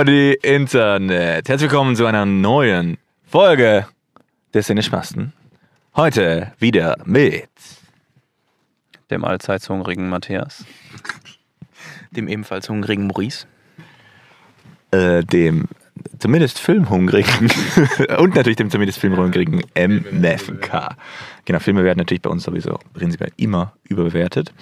Howdy Internet! Herzlich willkommen zu einer neuen Folge des Sinnespasten. Heute wieder mit dem allseits hungrigen Matthias, dem ebenfalls hungrigen Maurice, äh, dem zumindest filmhungrigen und natürlich dem zumindest filmhungrigen MFK. Genau, Filme werden natürlich bei uns sowieso prinzipiell immer überbewertet.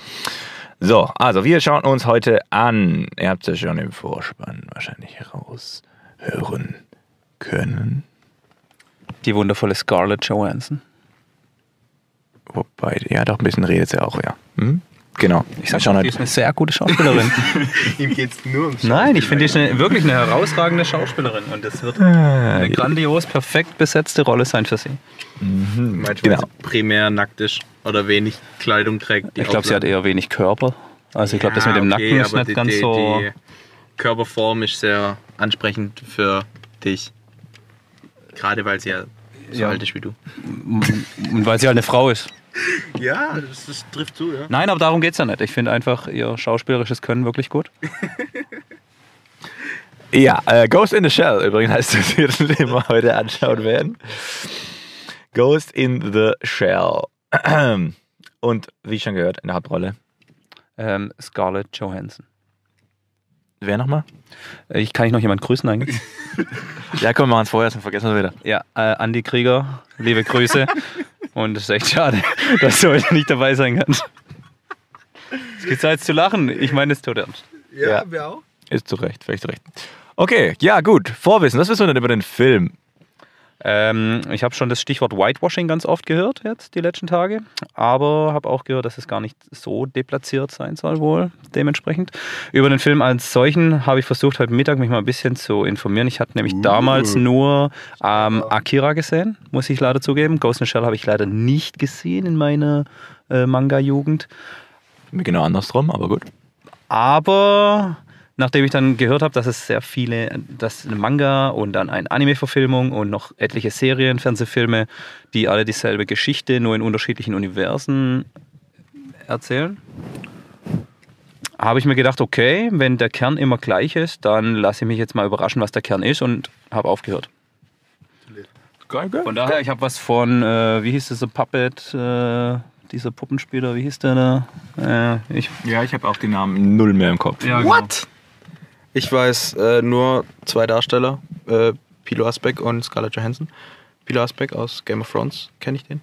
So, also wir schauen uns heute an. Ihr habt es ja schon im Vorspann wahrscheinlich heraushören können. Die wundervolle Scarlett Johansson. Wobei, ja, doch ein bisschen redet sie auch, ja. Hm? Genau. Ich sag schon, die ist eine sehr gute Schauspielerin. Ihm geht's nur ums Nein, ich finde, die ist eine, wirklich eine herausragende Schauspielerin und das wird eine grandios, perfekt besetzte Rolle sein für sie. Mhm. Meinst du, Genau. weil sie primär nackt ist oder wenig Kleidung trägt? die Ich glaube, sie hat eher wenig Körper. Also ich glaube, das mit dem Ja, Nacken okay, ist nicht die, ganz die, so... Die Körperform ist sehr ansprechend für dich. Gerade weil sie ja so Ja. alt ist wie du. Und weil sie halt eine Frau ist. Ja, das, das trifft zu, ja. Nein, aber darum geht es ja nicht. Ich finde einfach ihr schauspielerisches Können wirklich gut. Ja, äh, Ghost in the Shell übrigens heißt das hier, den wir heute anschauen werden. Ghost in the Shell. Und wie schon gehört, in der Hauptrolle. Ähm, Scarlett Johansson. Wer nochmal? Äh, Ich kann ich noch jemand grüßen eigentlich? Ja, komm, wir machen es vorher, sonst vergessen wir wieder. Ja, äh, Andi Krieger, liebe Grüße. Und es ist echt schade, dass du heute nicht dabei sein kannst. Es gibt Zeit zu lachen. Ich meine es tot ernst. Ja. wir auch. Ist zu Recht, völlig zu Recht. Okay, ja, gut. Vorwissen, was wissen wir denn über den Film? Ähm, ich habe schon das Stichwort Whitewashing ganz oft gehört jetzt die letzten Tage, aber habe auch gehört, dass es gar nicht so deplatziert sein soll wohl dementsprechend. Über den Film als solchen habe ich versucht heute Mittag mich mal ein bisschen zu informieren. Ich hatte nämlich damals nur ähm, Akira gesehen, muss ich leider zugeben. Ghost in the Shell habe ich leider nicht gesehen in meiner äh, Manga-Jugend. Mir Genau andersrum, aber gut. Aber nachdem ich dann gehört habe, dass es sehr viele, dass ein Manga und dann eine Anime-Verfilmung und noch etliche Serien, Fernsehfilme, die alle dieselbe Geschichte, nur in unterschiedlichen Universen erzählen, habe ich mir gedacht, okay, wenn der Kern immer gleich ist, dann lasse ich mich jetzt mal überraschen, was der Kern ist und habe aufgehört. Von daher, ich habe was von, äh, wie hieß dieser Puppet, äh, dieser Puppenspieler, wie hieß der da? Äh, ich, Ja, ich habe auch den Namen null mehr im Kopf. ja, What? Ich weiß äh, nur zwei Darsteller, äh, Pilo Asbeck und Scarlett Johansson. Pilo Asbeck aus Game of Thrones, kenne ich den.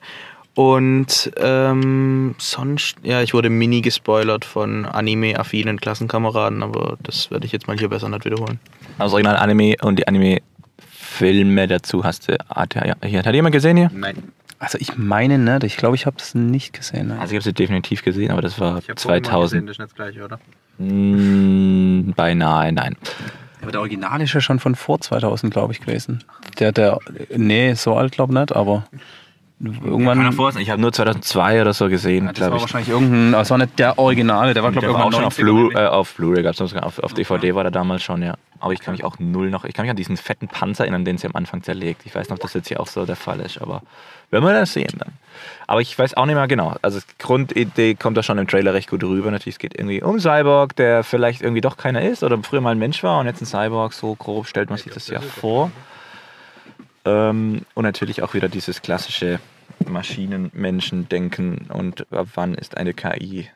Und ähm, sonst, ja, ich wurde mini gespoilert von anime-affinen Klassenkameraden, aber das werde ich jetzt mal hier besser nicht wiederholen. Also Original Anime und die Anime-Filme dazu hast du. Hat, hat jemand gesehen hier? Nein. Also ich meine nicht, ich glaube, ich habe es nicht gesehen. Nein. Also ich habe sie definitiv gesehen, aber das war Ich habe 2000. das ist nicht das gleiche, oder? Mm, beinahe, nein. aber der Original ist ja schon von vor 2000, glaube ich, gewesen. Der, der, nee, so alt glaube ich nicht, aber irgendwann... Ich habe nur 2002 oder so gesehen, Ja, das war glaube ich. wahrscheinlich irgendein, also war nicht der Originale, der war glaube ich war auch schon irgendwann auf, 90er Blu äh, auf Blu-ray, gab es auf, auf DVD war der damals schon, ja. Aber ich kann mich auch null noch, ich kann mich an diesen fetten Panzer erinnern, den sie am Anfang zerlegt. Ich weiß noch, dass jetzt hier auch so der Fall ist, aber wenn wir das sehen dann. Aber ich weiß auch nicht mehr genau. Also die Grundidee kommt da schon im Trailer recht gut rüber. Natürlich, es geht irgendwie um Cyborg, der vielleicht irgendwie doch keiner ist oder früher mal ein Mensch war und jetzt ein Cyborg. So grob stellt man sich das ja vor. Ähm, und natürlich auch wieder dieses klassische Maschinen-Menschen-Denken und ab wann ist eine KI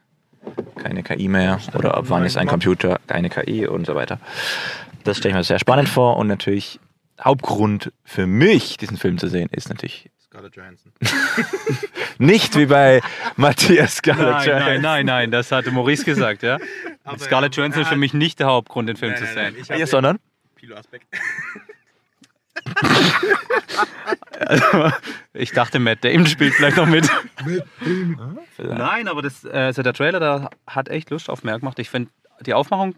keine KI mehr oder ab wann ist ein Computer keine KI und so weiter. Das stelle ich mir sehr spannend vor und natürlich Hauptgrund für mich, diesen Film zu sehen, ist natürlich Scarlett Johansson. nicht wie bei Matthias Scarlett Nein, nein, Johansson. nein, nein, das hatte Maurice gesagt, ja. Scarlett er- Johansson ist für mich nicht der Hauptgrund, den Film Nein, zu nein, sehen. nein, ich hab Ja, sondern Pilo Asbeck. Ich dachte, Matt Damon spielt vielleicht noch mit. Nein, aber das, äh, also der Trailer, der hat echt Lust auf mehr gemacht. Ich finde, die Aufmachung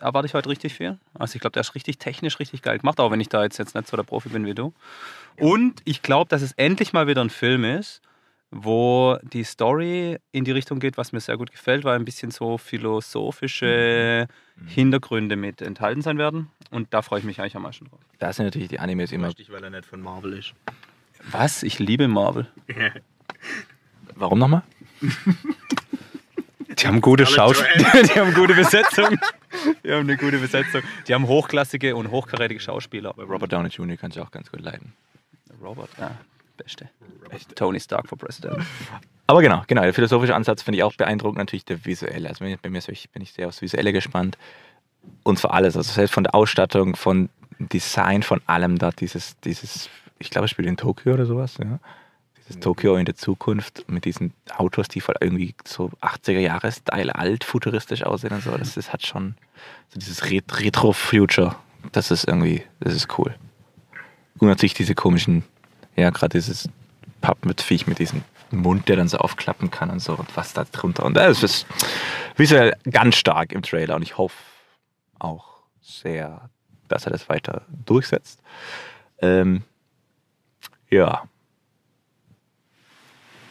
erwarte ich heute richtig viel. Also ich glaube, der ist richtig technisch richtig geil gemacht, auch wenn ich da jetzt, jetzt nicht so der Profi bin wie du. Und ich glaube, dass es endlich mal wieder ein Film ist, wo die Story in die Richtung geht, was mir sehr gut gefällt, weil ein bisschen so philosophische Hintergründe mit enthalten sein werden. Und da freue ich mich eigentlich am meisten drauf. da sind natürlich die Animes immer. Richtig, weil er nicht von Marvel ist. Was? Ich liebe Marvel. Warum nochmal? Die haben gute Schauspieler. Die haben gute Besetzung. Die haben eine gute Besetzung. Die haben hochklassige und hochkarätige Schauspieler. Robert Downey Jr. kann ich auch ganz gut leiden. Robert, ja, beste. Tony Stark for President. Aber genau, genau, der philosophische Ansatz finde ich auch beeindruckend, natürlich der visuelle. Also bei mir ich- bin ich sehr aufs Visuelle gespannt. Und zwar alles, also selbst von der Ausstattung, von Design, von allem da, dieses, dieses, ich glaube, es spielt in Tokio oder sowas, ja. Dieses Tokio in der Zukunft mit diesen Autos, die voll irgendwie so 80er Jahre Style alt, futuristisch aussehen und so. Das, das hat schon so dieses Ret- Retro-Future. Das ist irgendwie, das ist cool. Und natürlich diese komischen, ja, gerade dieses Papp mit Viech mit diesem Mund, der dann so aufklappen kann und so und was da drunter. Und das ist visuell ganz stark im Trailer und ich hoffe auch sehr, dass er das weiter durchsetzt. Ähm, ja.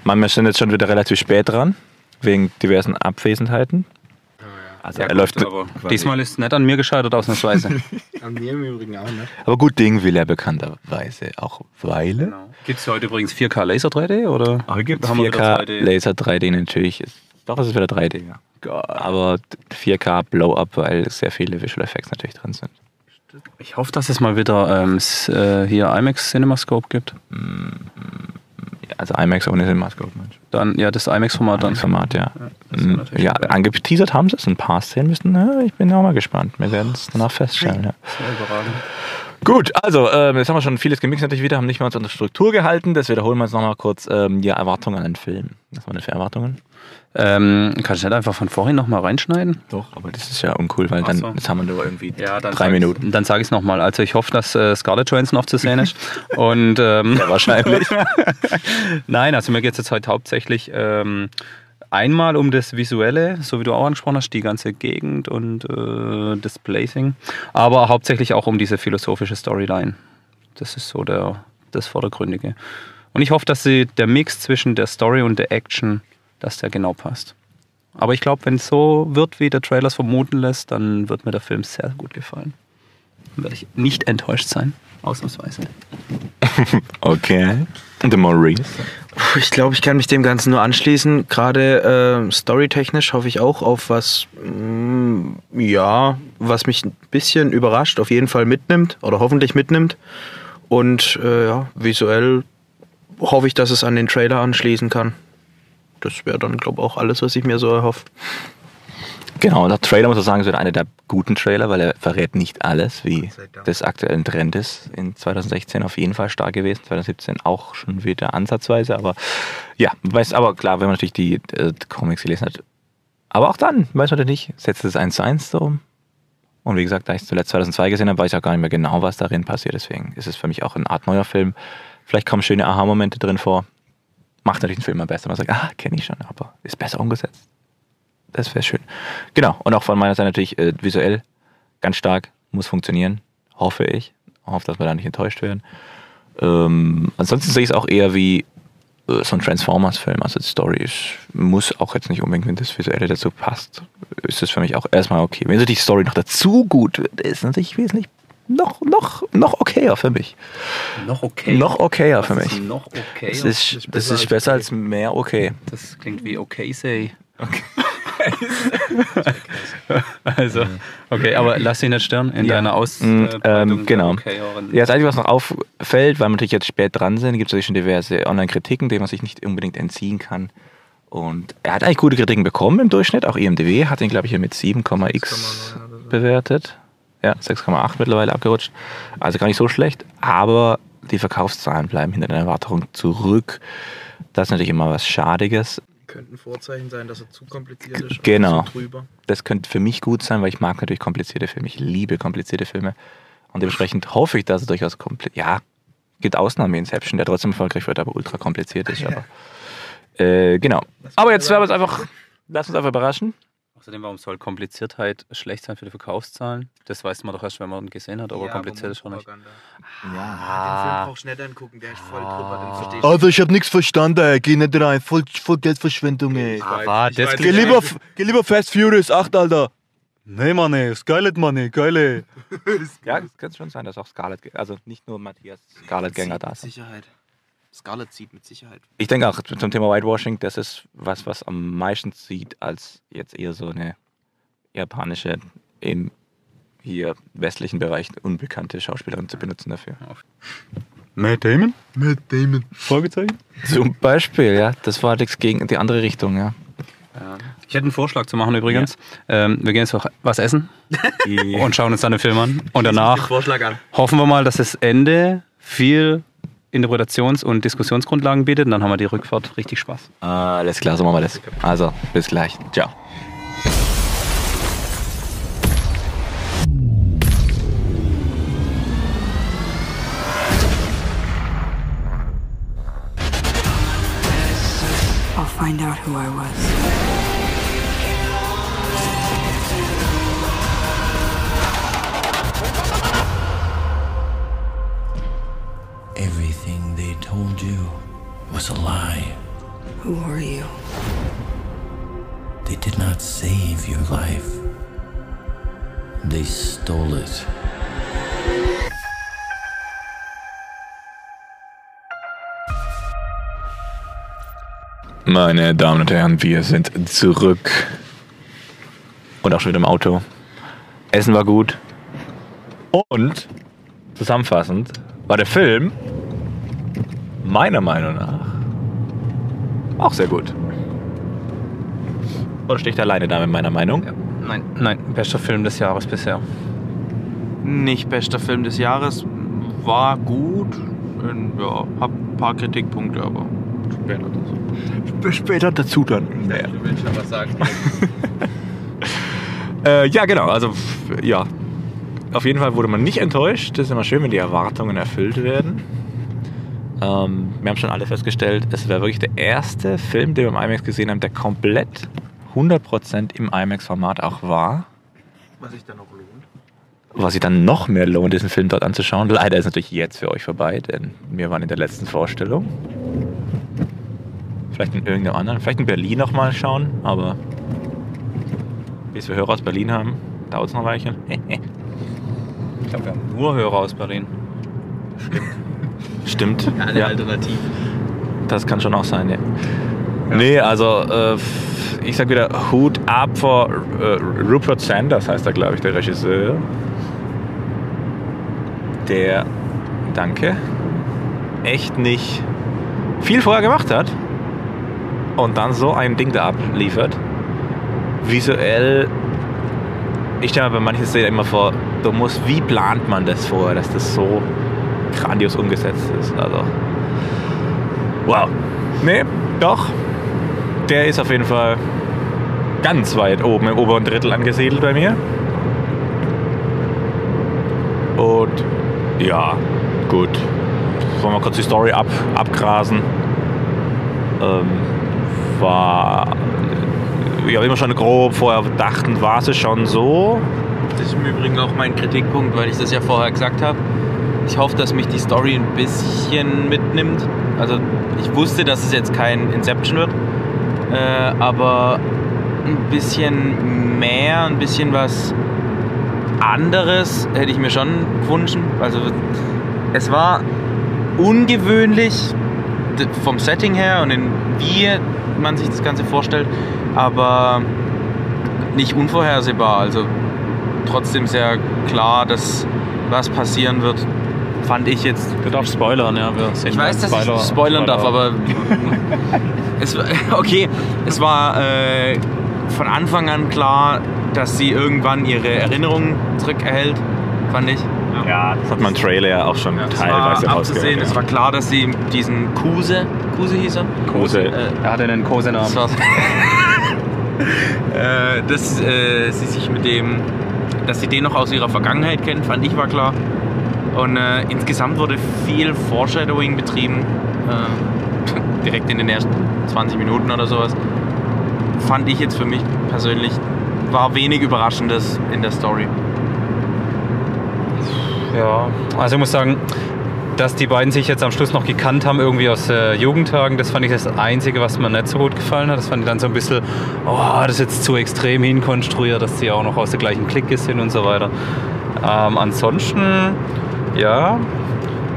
Man, wir sind jetzt schon wieder relativ spät dran, wegen diversen Abwesenheiten. Also er läuft mit, aber diesmal ist es nicht an mir gescheitert, ausnahmsweise. An mir im Übrigen auch, ne? aber gut Ding will er bekannterweise auch Weile. Gibt es heute übrigens 4K Laser 3D? Oder? Aber gibt Haben wir wieder 4K 2D? Laser 3D natürlich. Ist, doch, es ist wieder 3D, ja. Aber 4K Blow-Up, weil sehr viele Visual Effects natürlich drin sind. Ich hoffe, dass es mal wieder ähm, äh, hier IMAX CinemaScope gibt. Also IMAX ohne Cinemascope, Mensch. Dann, ja, das IMAX-Format dann. Das Format, ja. Mm, natürlich Ja, geil. angeteasert haben sie es, ein paar Szenen müssen. Ja, ich bin auch mal gespannt. Wir werden es danach feststellen. Ja. Sehr überragend. Gut, also ähm, jetzt haben wir schon vieles gemixt natürlich wieder, haben nicht mal uns an der Struktur gehalten. Das wiederholen wir jetzt nochmal kurz. Ähm, die Erwartungen an den Film. Was waren denn für Erwartungen? Ähm, kannst du nicht einfach von vorhin nochmal reinschneiden? Doch, aber das ist ja uncool, weil dann so. jetzt haben wir nur irgendwie Ja, drei Minuten. Dann sage ich es nochmal. Also ich hoffe, dass äh, Scarlett Johansson noch zu sehen ist. Und ähm, Ja, wahrscheinlich. nein, also mir geht es jetzt heute hauptsächlich ähm, einmal um das Visuelle, so wie du auch angesprochen hast, die ganze Gegend und äh, das Blazing, aber hauptsächlich auch um diese philosophische Storyline. Das ist so der, das Vordergründige. Und ich hoffe, dass sie der Mix zwischen der Story und der Action, dass der genau passt. Aber ich glaube, wenn es so wird, wie der Trailer es vermuten lässt, dann wird mir der Film sehr gut gefallen. Dann werde ich nicht enttäuscht sein, ausnahmsweise. Okay. Und der Maurice. Ich glaube, ich kann mich dem Ganzen nur anschließen. Gerade äh, storytechnisch hoffe ich auch auf was, mm, ja, was mich ein bisschen überrascht, auf jeden Fall mitnimmt oder hoffentlich mitnimmt. Und äh, ja, visuell hoffe ich, dass es an den Trailer anschließen kann. Das wäre dann, glaube ich, auch alles, was ich mir so erhoffe. Genau, der Trailer muss man sagen, ist wieder einer der guten Trailer, weil er verrät nicht alles, wie das aktuelle Trend ist. In 2016 auf jeden Fall stark gewesen, 2017 auch schon wieder ansatzweise, aber ja, weiß aber klar, wenn man natürlich die, äh, die Comics gelesen hat. Aber auch dann, weiß man natürlich nicht, setzt es eins zu eins so um. Und wie gesagt, da ich es zuletzt 2002 gesehen habe, weiß ich auch gar nicht mehr genau, was darin passiert. Deswegen ist es für mich auch eine Art neuer Film. Vielleicht kommen schöne Aha-Momente drin vor. Macht natürlich den Film mal besser. Man sagt, ah, kenne ich schon, aber ist besser umgesetzt. Das wäre schön. Genau. Und auch von meiner Seite natürlich äh, visuell ganz stark. Muss funktionieren. Hoffe ich. Hoffe, dass wir da nicht enttäuscht werden. Ähm, ansonsten sehe ich es auch eher wie äh, so ein Transformers-Film. Also die Story ist, muss auch jetzt nicht unbedingt, wenn das Visuelle dazu passt, ist das für mich auch erstmal okay. Wenn so die Story noch dazu gut wird, ist natürlich wesentlich noch, noch, noch okayer für mich. Noch okay. Noch okayer für mich. Noch okay. Das ist, das ist besser als mehr okay. Das klingt wie okay say. also, okay, aber lass dich nicht stören in Ja. deiner Mm, Ausbreitung. ähm, genau. Okay, Ja, das Einzige, was noch auffällt, weil wir natürlich jetzt spät dran sind, gibt es natürlich schon diverse Online-Kritiken, denen man sich nicht unbedingt entziehen kann. Und er hat eigentlich gute Kritiken bekommen im Durchschnitt. Auch IMDb hat ihn, glaube ich, hier mit 7,x bewertet. Ja, 6,8 mittlerweile abgerutscht. Also gar nicht so schlecht. Aber die Verkaufszahlen bleiben hinter den Erwartungen zurück. Das ist natürlich immer was Schadiges. Könnte ein Vorzeichen sein, dass er zu kompliziert ist. Genau. Zu drüber. Das könnte für mich gut sein, weil ich mag natürlich komplizierte Filme. Ich liebe komplizierte Filme. Und dementsprechend hoffe ich, dass es durchaus kompliziert. Ja, gibt Ausnahmen wie Inception, der trotzdem erfolgreich wird, aber ultra kompliziert ist. Aber, äh, genau. Aber jetzt werden wir es einfach. Lass uns einfach überraschen. Außerdem, warum soll Kompliziertheit schlecht sein für die Verkaufszahlen? Das weiß man doch erst, wenn man ihn gesehen hat, ob er kompliziert ist oder nicht. Den Ja. Film brauchst du nicht angucken, der ist voll drüber, den verstehst Also ich hab nichts verstanden, ey. Geh nicht rein. Voll, voll Geldverschwendung, ey. Aber ich das Geh lieber, geh lieber Fast Furious 8, Alter. Nee, Mann, ey. Skylet, Mann, ey. Geile. Ja, es könnte schon sein, dass auch Scarlett, also nicht nur Matthias Scarlett-Gänger da sind. Sicherheit. Scarlett sieht mit Sicherheit. Ich denke auch zum Thema Whitewashing, das ist was, was am meisten sieht, als jetzt eher so eine japanische, im hier westlichen Bereich unbekannte Schauspielerin zu benutzen dafür. Matt Damon? Matt Damon. Fragezeichen? Zum Beispiel, ja. Das war das gegen die andere Richtung, ja. Ich hätte einen Vorschlag zu machen übrigens. Ähm, wir gehen jetzt noch was essen und schauen uns dann den Film an. Und danach Vorschlag an. hoffen wir mal, dass das Ende viel Interpretations- und Diskussionsgrundlagen bietet. Und dann haben wir die Rückfahrt richtig Spaß. Alles klar, so machen wir das. Also, bis gleich. Ciao. I'll find out who I was. Meine Damen und Herren, wir sind zurück. Und auch schon wieder im Auto. Essen war gut. Und zusammenfassend war der Film meiner Meinung nach auch sehr gut. Oder stehe ich da alleine da mit meiner Meinung? Nein, nein, bester Film des Jahres bisher. Nicht bester Film des Jahres. War gut. Ähm, Ja, hab ein paar Kritikpunkte, aber später dazu. Später dazu dann. Naja. Du willst schon was sagen? Äh, ja, genau. Also, ja. Auf jeden Fall wurde man nicht enttäuscht. Das ist immer schön, wenn die Erwartungen erfüllt werden. Ähm, wir haben schon alle festgestellt, es war wirklich der erste Film, den wir im IMAX gesehen haben, der komplett 100% im IMAX-Format auch war. Was sich dann noch lohnt. Was sich dann noch mehr lohnt, diesen Film dort anzuschauen. Leider ist natürlich jetzt für euch vorbei, denn wir waren in der letzten Vorstellung. Vielleicht in irgendeinem anderen, vielleicht in Berlin nochmal schauen, aber bis wir Hörer aus Berlin haben, dauert es noch ein Weilchen. Ich glaube, wir haben nur Hörer aus Berlin. Stimmt. Eine Ja, Alternative. das kann schon auch sein, ja. Nee, also äh, ich sag wieder Hut ab vor äh, Rupert Sanders, heißt er, glaube ich, der Regisseur. Der, danke, echt nicht viel vorher gemacht hat und dann so ein Ding da abliefert. Visuell, ich stelle mir bei manchen Szenen immer vor, du musst, wie plant man das vorher, dass das so grandios umgesetzt ist. Also, wow. Nee, doch. Der ist auf jeden Fall ganz weit oben im oberen Drittel angesiedelt bei mir. Und ja, gut. Wollen wir kurz die Story ab, abgrasen. Ähm, war. Ja, wie wir schon grob vorher dachten, war es schon so. Das ist im Übrigen auch mein Kritikpunkt, weil ich das ja vorher gesagt habe. Ich hoffe, dass mich die Story ein bisschen mitnimmt. Also ich wusste, dass es jetzt kein Inception wird, äh, aber ein bisschen mehr, ein bisschen was anderes hätte ich mir schon gewünscht. Also es war ungewöhnlich vom Setting her und in wie man sich das Ganze vorstellt, aber nicht unvorhersehbar. Also trotzdem sehr klar, dass was passieren wird, fand ich jetzt. Du darfst spoilern, ja. Wir sehen Ich weiß, dass Spoiler- ich spoilern darf, aber es okay, es war äh, von Anfang an klar, dass sie irgendwann ihre Erinnerungen zurückerhält, fand ich. Ja, das hat man im Trailer ja auch schon Es teilweise abzusehen, es war klar, dass sie diesen Kuse, Kuse hieß er? Kose. Äh, Er hatte einen Kosenamen. das war's. äh, dass äh, sie sich mit dem, dass sie den noch aus ihrer Vergangenheit kennt, fand ich war klar. Und äh, insgesamt wurde viel Foreshadowing betrieben, äh, direkt in den ersten 20 Minuten oder sowas. Fand ich jetzt für mich persönlich, war wenig Überraschendes in der Story. Ja, also ich muss sagen, dass die beiden sich jetzt am Schluss noch gekannt haben, irgendwie aus äh, Jugendtagen, das fand ich das Einzige, was mir nicht so gut gefallen hat. Das fand ich dann so ein bisschen, oh, das ist jetzt zu extrem hinkonstruiert, dass die auch noch aus der gleichen Clique sind und so weiter. Ähm, ansonsten, ja,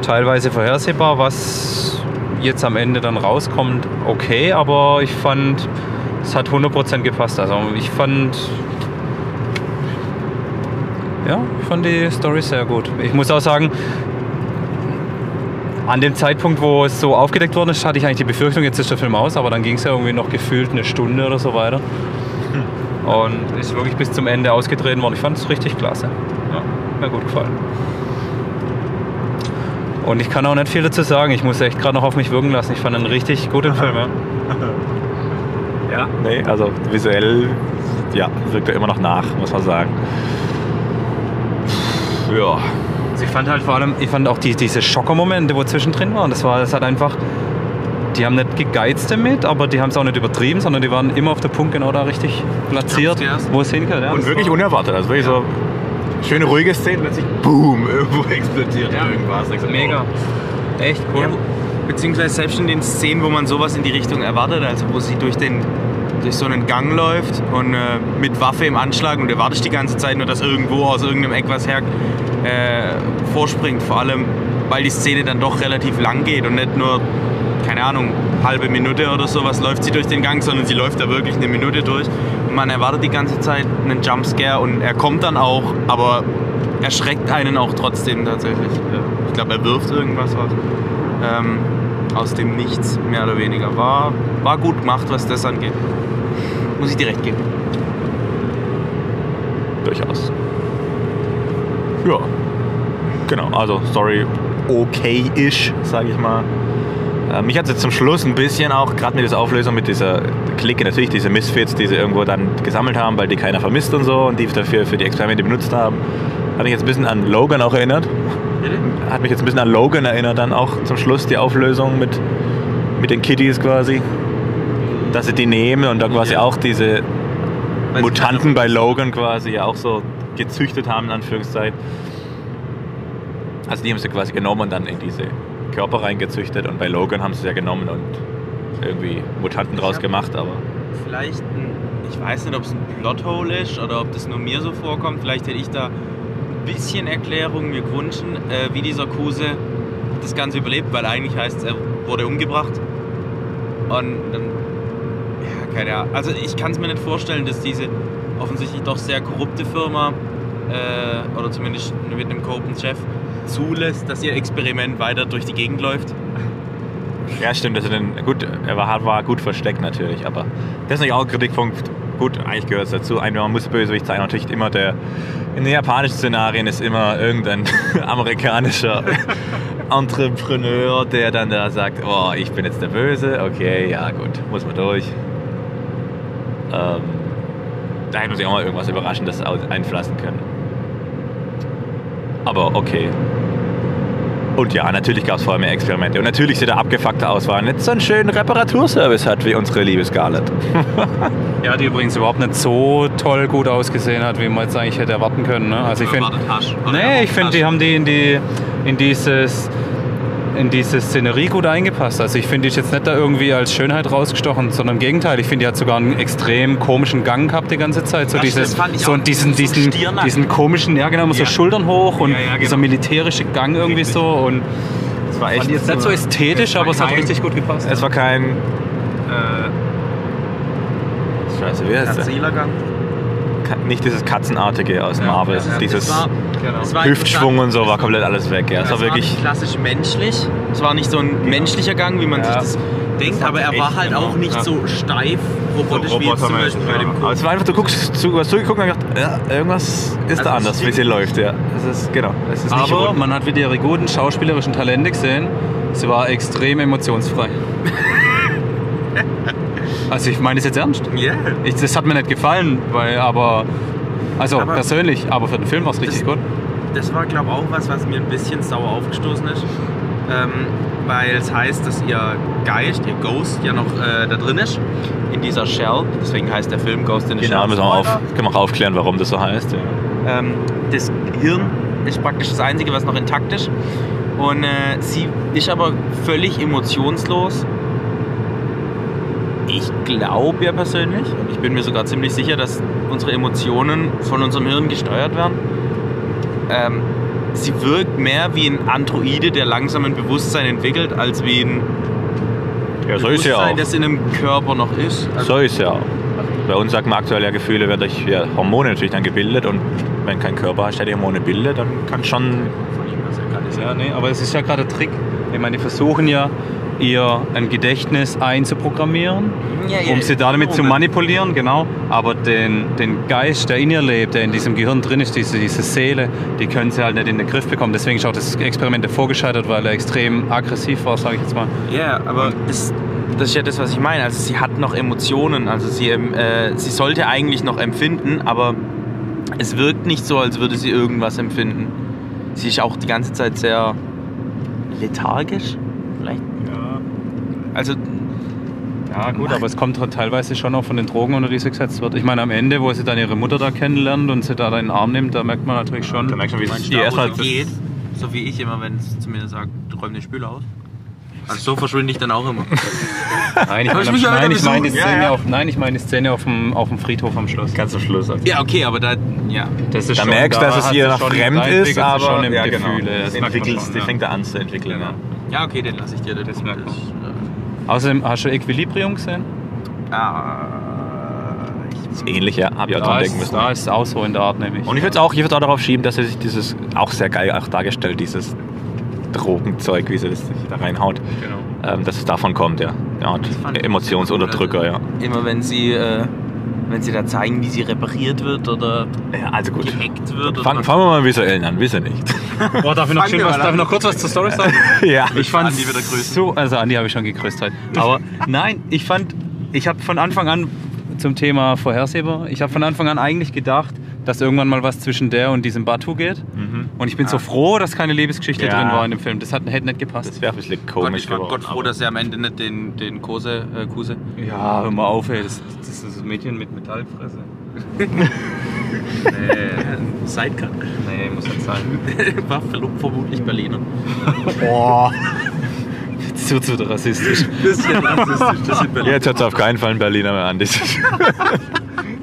teilweise vorhersehbar, was jetzt am Ende dann rauskommt, okay, aber ich fand, es hat 100% gepasst. Also ich fand, ja, ich fand die Story sehr gut. Ich muss auch sagen, an dem Zeitpunkt, wo es so aufgedeckt worden ist, hatte ich eigentlich die Befürchtung, jetzt ist der Film aus, aber dann ging es ja irgendwie noch gefühlt eine Stunde oder so weiter. Und ist wirklich bis zum Ende ausgetreten worden. Ich fand es richtig klasse. Ja, mir gut gefallen. Und ich kann auch nicht viel dazu sagen. Ich muss echt gerade noch auf mich wirken lassen. Ich fand einen richtig guten Film. Ja. Ja, nee, also visuell, ja, wirkt er immer noch nach, muss man sagen. Ja, Also ich fand halt vor allem, ich fand auch die, diese Schockermomente, wo zwischendrin waren. Das war, das hat einfach, die haben nicht gegeizt damit, aber die haben es auch nicht übertrieben, sondern die waren immer auf der Punkt genau da richtig platziert, wo es hingehört. Ja, und wirklich war- unerwartet. Also wirklich so schöne, ruhige Szenen, plötzlich boom, irgendwo explodiert Ja. irgendwas. Du, mega. Echt cool. Ja, beziehungsweise selbst in den Szenen, wo man sowas in die Richtung erwartet, also wo sie durch den durch so einen Gang läuft und äh, mit Waffe im Anschlag und du wartest die ganze Zeit nur, dass irgendwo aus irgendeinem Eck was her äh, vorspringt. Vor allem, weil die Szene dann doch relativ lang geht und nicht nur, keine Ahnung, halbe Minute oder sowas läuft sie durch den Gang, sondern sie läuft da wirklich eine Minute durch. Und man erwartet die ganze Zeit einen Jumpscare und er kommt dann auch, aber erschreckt einen auch trotzdem tatsächlich. Ich glaube, er wirft irgendwas was. Ähm, aus dem Nichts, mehr oder weniger. War, war gut gemacht, was das angeht. Muss ich direkt geben. Durchaus. Ja. Genau, also Story okay-ish, sage ich mal. Äh, Mich hat es jetzt zum Schluss ein bisschen auch, gerade mit dieser Auflösung, mit dieser Clique, natürlich diese Misfits, die sie irgendwo dann gesammelt haben, weil die keiner vermisst und so und die dafür für die Experimente benutzt haben, hat mich jetzt ein bisschen an Logan auch erinnert. Hat mich jetzt ein bisschen an Logan erinnert, dann auch zum Schluss die Auflösung mit, mit den Kitties quasi. Dass sie die nehmen und dann quasi Ja. auch diese Weil Mutanten bei Logan quasi ja auch so gezüchtet haben, in Anführungszeichen. Also die haben sie quasi genommen und dann in diese Körper reingezüchtet und bei Logan haben sie es ja genommen und irgendwie Mutanten draus hab- gemacht, aber Vielleicht, ein, ich weiß nicht, ob es ein Plothole ist oder ob das nur mir so vorkommt. Vielleicht hätte ich da ein bisschen Erklärung mir gewünscht, äh, wie dieser Kuse das Ganze überlebt, weil eigentlich heißt es, er wurde umgebracht. Und dann, ja, keine Ahnung. Also ich kann es mir nicht vorstellen, dass diese offensichtlich doch sehr korrupte Firma, äh, oder zumindest mit einem korrupten Chef, zulässt, dass ihr Experiment weiter durch die Gegend läuft. ja stimmt, also den, gut, er war, war gut versteckt natürlich, aber das ist natürlich auch ein Kritikpunkt. Gut, eigentlich gehört es dazu. Ein, man muss Bösewicht sein. Natürlich immer der, in den japanischen Szenarien ist immer irgendein amerikanischer Entrepreneur, der dann da sagt, oh, ich bin jetzt der Böse, okay, ja gut, muss man durch. Ähm, da hätte man sich auch mal irgendwas Überraschendes einflassen können. Aber okay. Und ja, natürlich gab es vorher mehr Experimente. Und natürlich sieht er abgefuckter aus, weil er nicht so einen schönen Reparaturservice hat wie unsere liebe Scarlett. Ja, die übrigens überhaupt nicht so toll gut ausgesehen hat, wie man jetzt eigentlich hätte erwarten können. Ne? Also ich finde, nee, ich finde, die haben die in die in dieses in diese Szenerie gut eingepasst. Also ich finde, die jetzt nicht da irgendwie als Schönheit rausgestochen, sondern im Gegenteil. Ich finde, die hat sogar einen extrem komischen Gang gehabt die ganze Zeit. So Das dieses, fand ich so diesen, So diesen, diesen komischen, ja genau, so Ja. Schultern hoch und Ja, ja, genau. dieser militärische Gang irgendwie so und Es war ich jetzt nicht so ästhetisch, aber es hat kein- richtig gut gepasst. Es war kein. Äh, Scheiße, wie heißt der? Erzählergang. Nicht dieses Katzenartige aus Marvel. Ja, ja, dieses das war, das war Hüftschwung und so war komplett alles weg. Ja, es Es war wirklich. klassisch menschlich. Es war nicht so ein menschlicher Gang, wie man sich das denkt, aber er war halt genau. auch nicht Ja. so steif, robotisch wie jetzt zum Beispiel bei dem Aber es war einfach, du guckst, zu, hast zugeguckt und gedacht, ja, irgendwas ist Also da anders, wie sie läuft. Ja, es ist genau. Es ist Aber man hat wieder ihre guten schauspielerischen Talente gesehen. Sie war extrem emotionsfrei. also ich meine das jetzt ernst. Ja. Ich, das hat mir nicht gefallen, weil aber also Aber- persönlich, aber für den Film war es richtig Das- gut. Das war, glaube ich, auch was, was mir ein bisschen sauer aufgestoßen ist. Ähm, weil es heißt, dass ihr Geist, ihr Ghost, ja noch äh, da drin ist. In dieser Shell. Deswegen heißt der Film Ghost in the Genau, Shell. müssen wir auf, können wir auch aufklären, warum das so heißt. Ja. Ähm, das Hirn ist praktisch das Einzige, was noch intakt ist. Und äh, sie ist aber völlig emotionslos. Ich glaube ja persönlich, und ich bin mir sogar ziemlich sicher, dass unsere Emotionen von unserem Hirn gesteuert werden. Ähm, sie wirkt mehr wie ein Androide, der langsam ein Bewusstsein entwickelt, als wie ein Ja, so ist ja Bewusstsein, auch. das in einem Körper noch ist. Also, So ist ja auch. Bei uns sagt man aktuell ja Gefühle werden durch ja, Hormone natürlich dann gebildet und wenn kein Körper hast, der die Hormone bildet, dann kann schon. Ja, nee, aber es ist ja gerade der Trick. Ich meine, die versuchen ja, ihr ein Gedächtnis einzuprogrammieren, Ja, ja, um sie damit zu manipulieren, genau. Aber den, den Geist, der in ihr lebt, der in diesem Gehirn drin ist, diese, diese Seele, die können sie halt nicht in den Griff bekommen. Deswegen ist auch das Experiment davor gescheitert, weil er extrem aggressiv war, sage ich jetzt mal. Ja, aber das, das ist ja das, was ich meine. Also sie hat noch Emotionen. Also sie, ähm, äh, sie sollte eigentlich noch empfinden, aber es wirkt nicht so, als würde sie irgendwas empfinden. Sie ist auch die ganze Zeit sehr lethargisch. Vielleicht. Ja. Also Ja, gut, aber es kommt halt teilweise schon auch von den Drogen, unter die sie gesetzt wird. Ich meine, am Ende, wo sie dann ihre Mutter da kennenlernt und sie da in den Arm nimmt, da merkt man natürlich schon. Da merkst du, wie es du, erstmal. sie geht, so wie ich immer, wenn es zu mir sagt, räum den Spüler aus. Also so verschwinde ich dann auch immer. Nein, ich meine, ich mich ja nein, ich meine die besucht. Ja, Szene, ja. Auf, nein, ich meine die Szene auf dem, auf dem Friedhof am Schluss. Ganz zum Schluss. Also. ja, okay, aber da, ja. Das ist Da schon- merkst du, dass es ihr schon- fremd ist, aber schon im ja, genau. Gefühle. Das Das merkt man die ja. fängt da an zu entwickeln. Ja. Ja, okay, den lasse ich dir. Das den- merkt man. Außerdem hast du Equilibrium gesehen? Ah, Das ist ähnlich, ja. Habe ich auch dran ist, denken müssen. da ist es auch so in der Art nämlich. Und ich würde auch, ich würd's auch darauf schieben, dass er sich dieses, auch sehr geil auch dargestellt, dieses Drogenzeug, wie sie das sich da reinhaut, Genau. ähm, dass es davon kommt, ja. ja und ich Emotionsunterdrücker, ja. also Immer wenn sie, äh, wenn sie da zeigen, wie sie repariert wird oder ja. Also gut. gehackt wird. Fangen oder fangen wir mal mit visuellen an, wisst ihr nicht. Boah, darf ich noch, schön was, darf ich noch kurz was zur Story sagen? ja. Ich fand Andi wieder grüßen. so, also Andi habe ich schon gegrüßt heute. Aber nein, ich fand, ich habe von Anfang an zum Thema vorhersehbar, ich habe von Anfang an eigentlich gedacht, dass irgendwann mal was zwischen der und diesem Batu geht. Und ich bin so froh, dass keine Liebesgeschichte Ja. drin war in dem Film. Das hat, hätte nicht gepasst. Das wäre ein bisschen Gott, komisch ich war. Gott froh, dass er am Ende nicht den, den Kose, äh, Kuse. Ja, hör mal auf, ey. Das, das ist das Mädchen mit Metallfresse. nee, Sidecut. nee, muss nicht sein. War verlobt vermutlich Berliner. Boah. Jetzt wird's wieder rassistisch. Bisschen rassistisch, das sind Berliner. Jetzt hat es auf keinen Fall einen Berliner mehr an.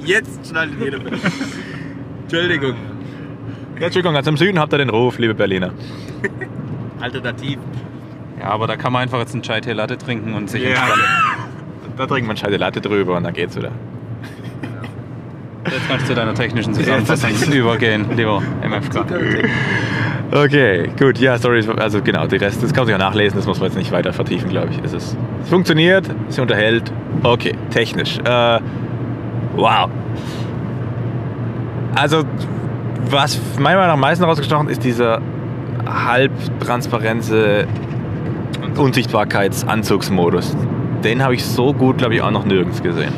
Jetzt schneidet jeder mit. Entschuldigung. ja, Entschuldigung, also im Süden habt ihr den Ruf, liebe Berliner. Alternativ. Ja, aber da kann man einfach jetzt einen Chai Tee Latte trinken und sich Ja. entspannen. Da trinkt man Scheide Latte drüber und dann geht's wieder. Jetzt kannst du zu deiner technischen Zusammenfassung übergehen, lieber MFK. Okay, gut, ja, sorry, also genau, die Rest, das kann man sich auch nachlesen, das muss man jetzt nicht weiter vertiefen, glaube ich. Es, ist, es funktioniert, es unterhält, okay, technisch. Äh, wow. Also, was meiner Meinung nach am meisten rausgestochen ist dieser halbtransparente Unsichtbarkeitsanzugsmodus. Den habe ich so gut, glaube ich, auch noch nirgends gesehen.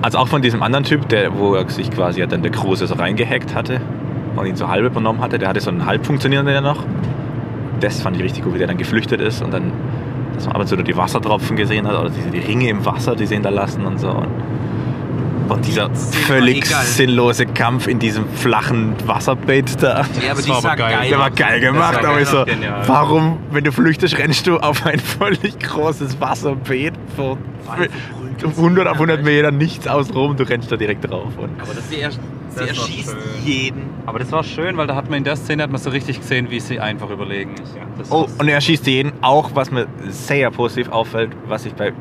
Also auch von diesem anderen Typ, der, wo er sich quasi dann der Kruse so reingehackt hatte und ihn so halb übernommen hatte, der hatte so einen halb funktionierenden ja noch. Das fand ich richtig gut, wie der dann geflüchtet ist und dann, dass man ab und zu nur die Wassertropfen gesehen hat oder diese, die Ringe im Wasser, die sie hinterlassen und so. Und, und dieser völlig geil. sinnlose Kampf in diesem flachen Wasserbett da. Ja, aber Das die war aber geil. geil. Der war aus. geil gemacht, war aber ich so, genial. warum, wenn du flüchtest, rennst du auf ein völlig großes Wasserbeet vor 100 auf 100 Metern, nichts außenrum, du rennst da direkt drauf. Und Aber das, sie, er, sie Das erschießt jeden. Aber das war schön, weil da hat man in der Szene hat man so richtig gesehen, wie sie einfach überlegen ist. Das Oh, und er schießt jeden. Auch, was mir sehr positiv auffällt, was ich bei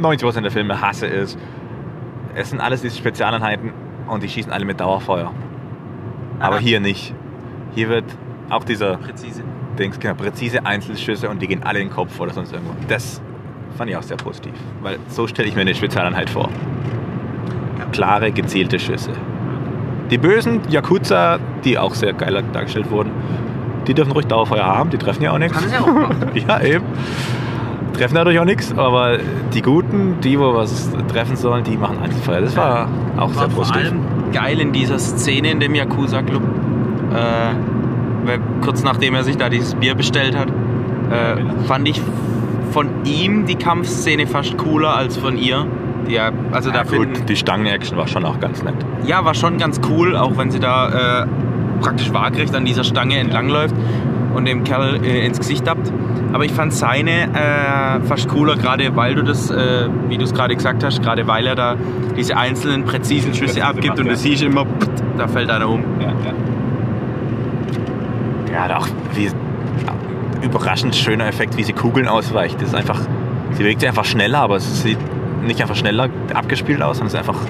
90% der Filme hasse, ist, es sind alles diese Spezialeinheiten und die schießen alle mit Dauerfeuer. Aber Aha. hier nicht. Hier wird auch dieser Präzise. Dings, genau, präzise Einzelschüsse und die gehen alle in den Kopf oder sonst irgendwo. Das fand ich auch sehr positiv, weil so stelle ich mir eine Spezialeinheit vor. Klare, gezielte Schüsse. Die bösen Yakuza, die auch sehr geil dargestellt wurden, die dürfen ruhig Dauerfeuer haben, die treffen ja auch nichts. Kann ja auch machen. Ja, eben. Treffen dadurch auch nichts, aber die Guten, die, wo was treffen sollen, die machen Einzelfeuer. Das war auch sehr War vor positiv. allem geil in dieser Szene in dem Yakuza-Club. Äh, weil kurz nachdem er sich da dieses Bier bestellt hat, äh, fand ich von ihm die Kampfszene fast cooler als von ihr. Die ja, also da Ja, finden, gut, die Stangen-Action war schon auch ganz nett. ja, war schon ganz cool, auch wenn sie da äh, praktisch waagrecht an dieser Stange entlangläuft und dem Kerl äh, ins Gesicht tappt. Aber ich fand seine äh, fast cooler, gerade weil du das, äh, wie du es gerade gesagt hast, gerade weil er da diese einzelnen präzisen Schüsse abgibt macht, und ja. du siehst immer, pft, da fällt einer um. Ja, ja. Ja, und auch wie überraschend schöner Effekt, wie sie Kugeln ausweicht. Das ist einfach, sie bewegt sich einfach schneller, aber es sieht nicht einfach schneller abgespielt aus, sondern es ist einfach,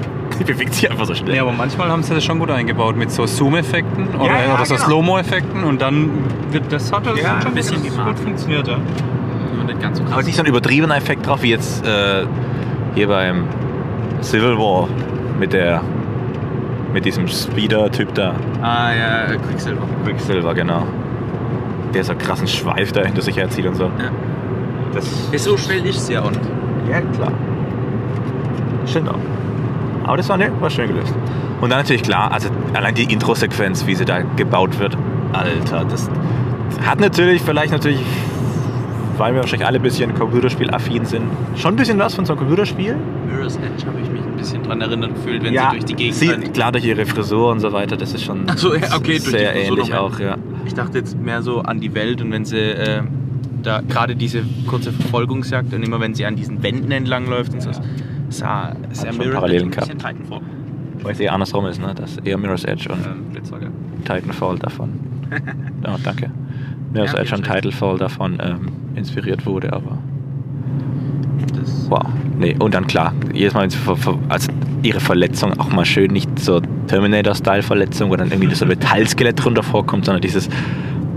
sie bewegt sich einfach so schnell. Ja, aber manchmal haben sie das schon gut eingebaut mit so Zoom-Effekten oder, Ja, ja, oder so genau. Slow-Mo-Effekten und dann wird das hat das Ja, hat schon ein bisschen gut, gemacht. funktioniert, ja. Nicht ganz so Aber nicht so ein übertriebener Effekt drauf, wie jetzt äh, hier beim Civil War mit der mit diesem Speeder-Typ da. Ah ja, Quicksilver. Quicksilver, genau. Der so einen krassen Schweif da hinter sich herzieht und so. Ja. Das Ja, so schnell ist sie ja und Ja, klar. Stimmt auch. Aber das war, ne, war schön gelöst. Und dann natürlich klar, also allein die Intro-Sequenz, wie sie da gebaut wird. Alter, das hat natürlich, vielleicht natürlich, weil wir wahrscheinlich alle ein bisschen Computerspiel-affin sind, schon ein bisschen was von so einem Computerspiel. Mirror's Edge habe ich mich ein bisschen dran erinnert gefühlt, wenn sie durch die Gegend sie, klar durch ihre Frisur und so weiter, das ist schon so, ja, okay, durch die sehr ähnlich auch, ja. Ich dachte jetzt mehr so an die Welt und wenn sie äh, da gerade diese kurze Verfolgungsjagd und immer wenn sie an diesen Wänden entlang läuft und so, sah sehr schon Mirror's Parallelen Edge ein bisschen Titanfall. Weil es eher andersrum ist, ne? dass eher Mirror's Edge und Ähm. Titanfall davon. oh, danke. Mirror's Ja, Edge und Mirror's. Titanfall davon ähm, inspiriert wurde, aber Das, wow. Nee, und dann klar, jedes Mal, also ihre Verletzung auch mal schön nicht so Terminator-Style-Verletzung, wo dann irgendwie so ein Metallskelett drunter vorkommt, sondern dieses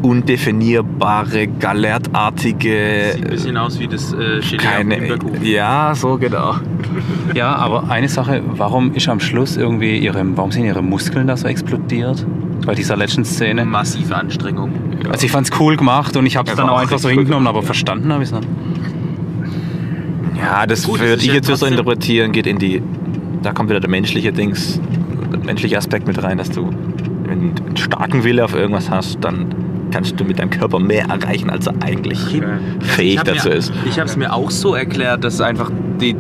undefinierbare, galertartige. sieht ein bisschen aus wie das äh, Chili keine, ja, so genau. Ja, aber eine Sache, warum ist am Schluss irgendwie ihre, warum sind ihre Muskeln da so explodiert? Bei dieser letzten Szene. Massive Anstrengung. Also ich fand's cool gemacht und ich habe es Ja, dann auch einfach so hingenommen, aber verstanden habe ich es nicht. Ja, das Gut, würde ich ja jetzt so interpretieren, geht in die. Da kommt wieder der menschliche Dings, der menschliche Aspekt mit rein, dass du, wenn du einen starken Wille auf irgendwas hast, dann kannst du mit deinem Körper mehr erreichen, als er eigentlich fähig Ich hab dazu mir, ist. Ich habe es mir auch so erklärt, dass einfach die,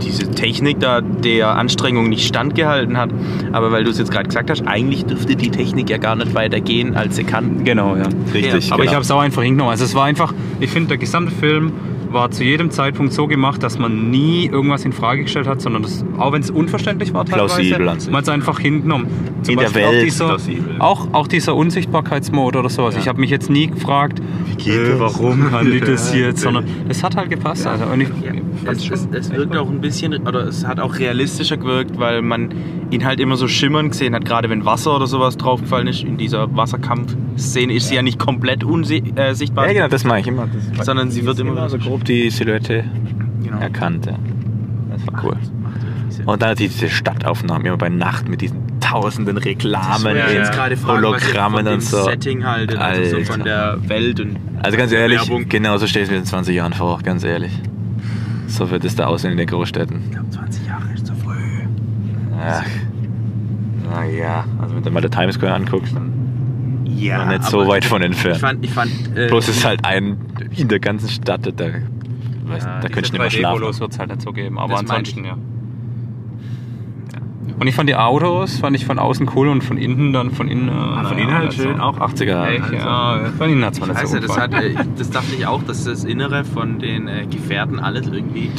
diese Technik da der Anstrengung nicht standgehalten hat. Aber weil du es jetzt gerade gesagt hast, eigentlich dürfte die Technik ja gar nicht weitergehen, als sie kann. Genau, ja. Richtig. Aber ich genau. habe es auch einfach hingenommen. Also es war einfach, ich finde, der gesamte Film war zu jedem Zeitpunkt so gemacht, dass man nie irgendwas in Frage gestellt hat, sondern das, auch wenn es unverständlich war teilweise, man hat es einfach hingenommen. Zum In der Beispiel auch Welt dieser, plausibel. auch, auch dieser Unsichtbarkeitsmode oder sowas. Ich habe mich jetzt nie gefragt, äh, warum haben die das jetzt, sondern es hat halt gepasst. Also, und ich, Es, es, es wirkt auch ein bisschen, oder es hat auch realistischer gewirkt, weil man ihn halt immer so schimmern gesehen hat, gerade wenn Wasser oder sowas draufgefallen ist. In dieser Wasserkampfszene ist sie ja nicht komplett unsichtbar, äh, Ja, genau, das mache ich immer. Sondern sie wird immer so grob die Silhouette Genau. erkannt. Ja. Das war cool. Und dann diese Stadtaufnahmen immer bei Nacht mit diesen tausenden Reklamen, in jetzt gerade fragen, Hologrammen und so. Setting haltet, also so von der Welt und Also ganz ehrlich, Werbung. genau so ich es mir in 20 Jahren vor, ganz ehrlich. So wird es da aussehen in den Großstädten. Ich glaube, 20 Jahre ist zu früh. Ach, naja, also wenn du mal der Times Square anguckst, dann Ja, noch nicht so weit von Ich entfernt. fand, ich fand äh, Bloß es ist halt ein in der ganzen Stadt, da, Ja, da könntest du nicht mehr schlafen. wird es halt nicht so geben, aber Das ansonsten ja. Und ich fand die Autos, fand ich von außen cool und von innen dann von innen. Ah, von innen halt schön, auch 80er. Echt, also. ja, von innen hat es mir nicht Weißt so das, hat, äh, das dachte ich auch, dass das Innere von den äh, Gefährten alles irgendwie.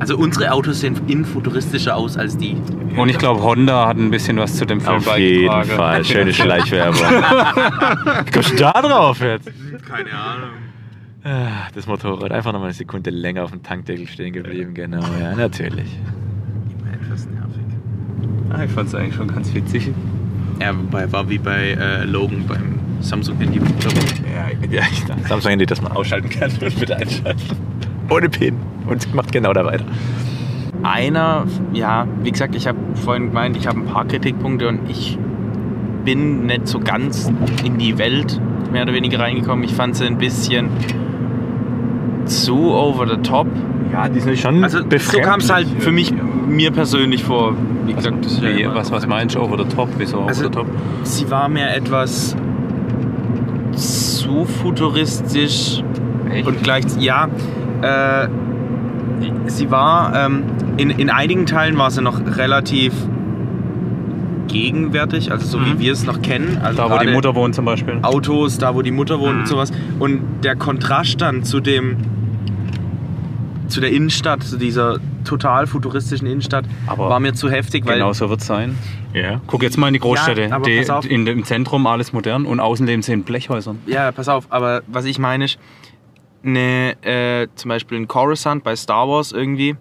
Also unsere Autos sehen innen futuristischer aus als die. Und ich glaube, Honda hat ein bisschen was zu dem Film Auf jeden. Fall, schöne Schleichwerbung. Kommst du da drauf jetzt? Keine Ahnung. Ah, Das Motorrad einfach noch mal eine Sekunde länger auf dem Tankdeckel stehen geblieben, genau, ja, natürlich. Immer etwas nervig. Ah, ich fand es eigentlich schon ganz witzig. Ja, wobei war wie bei äh, Logan beim Samsung Handy. Ja, ja, ich dachte, Samsung Handy, das man ausschalten kann und wieder einschalten. Ohne Pin. Und macht genau da weiter. Einer, ja, wie gesagt, ich habe vorhin gemeint, ich habe ein paar Kritikpunkte und ich bin nicht so ganz in die Welt mehr oder weniger reingekommen. Ich fand sie ein bisschen zu over the top. Ja, die sind schon Also so kam es halt für mich, mir persönlich vor. Wie gesagt, das ja Wie, immer- was, was meinst du, over the top? Wieso Also- over the top? Sie war mir etwas zu futuristisch und gleich, ja, äh, sie war, ähm, in, in einigen Teilen war sie noch relativ gegenwärtig, also so Mhm. wie wir es noch kennen. Also Da, wo die Mutter wohnt zum Beispiel. Autos, da wo die Mutter wohnt Mhm. und sowas. Und der Kontrast dann zu dem, zu der Innenstadt, zu dieser total futuristischen Innenstadt Aber war mir zu heftig, weil Genau so wird es sein. Ja. Guck jetzt mal in die Großstädte. Ja, aber die, pass auf. in, Im Zentrum alles modern und außen leben sie in Blechhäusern. Ja, pass auf, aber was ich meine ist, eine, äh, zum Beispiel in Coruscant bei Star Wars irgendwie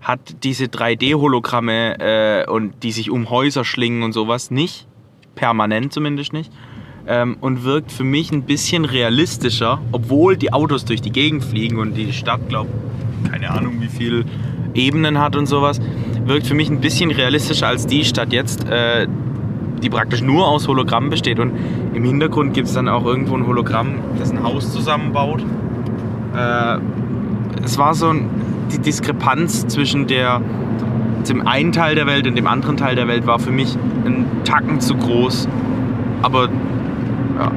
hat diese 3D-Hologramme äh, und die sich um Häuser schlingen und sowas nicht, permanent zumindest nicht, ähm, und wirkt für mich ein bisschen realistischer, obwohl die Autos durch die Gegend fliegen und die Stadt, glaube keine Ahnung wie viel Ebenen hat und sowas, wirkt für mich ein bisschen realistischer als die Stadt jetzt, äh, die praktisch nur aus Hologrammen besteht. Und im Hintergrund gibt es dann auch irgendwo ein Hologramm, das ein Haus zusammenbaut. Äh, es war so die Diskrepanz zwischen der, dem einen Teil der Welt und dem anderen Teil der Welt war für mich ein Tacken zu groß. Aber ja,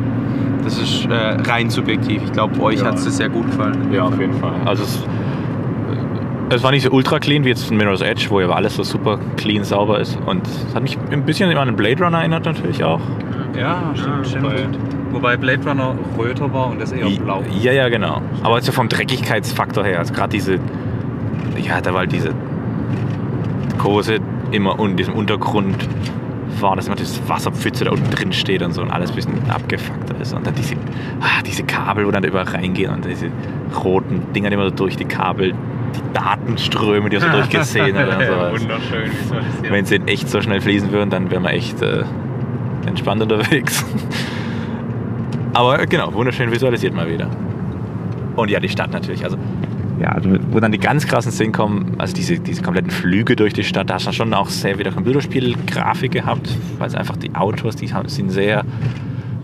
das ist äh, rein subjektiv. Ich glaube, euch Ja. hat es sehr gut gefallen. Ja, auf jeden Fall. Also es, es war nicht so ultra clean wie jetzt in Mirror's Edge, wo ja alles so super clean, sauber ist. Und es hat mich ein bisschen an Blade Runner erinnert natürlich auch. Ja, stimmt, stimmt. Wobei Blade Runner röter war und das eher blau. Ja, ja, genau. Aber also vom Dreckigkeitsfaktor her, also gerade diese, ja, da war halt diese Kurse immer in diesem Untergrund war, dass immer das Wasserpfütze da unten drin steht und so und alles ein bisschen abgefuckter ist. Und dann diese, ah, diese Kabel, wo dann überall reingehen und diese roten Dinger, die immer so durch die Kabel, die Datenströme, die man so durchgesehen hat und sowas. Wunderschön visualisiert. Wenn sie echt so schnell fließen würden, dann wären wir echt äh, entspannt unterwegs. Aber genau, wunderschön visualisiert mal wieder. Und ja, die Stadt natürlich. Also, ja, also wo dann die ganz krassen Szenen kommen, also diese, diese kompletten Flüge durch die Stadt, da hast du schon auch sehr wieder Computerspiel-Grafik gehabt, weil es einfach die Autos, die haben, sind sehr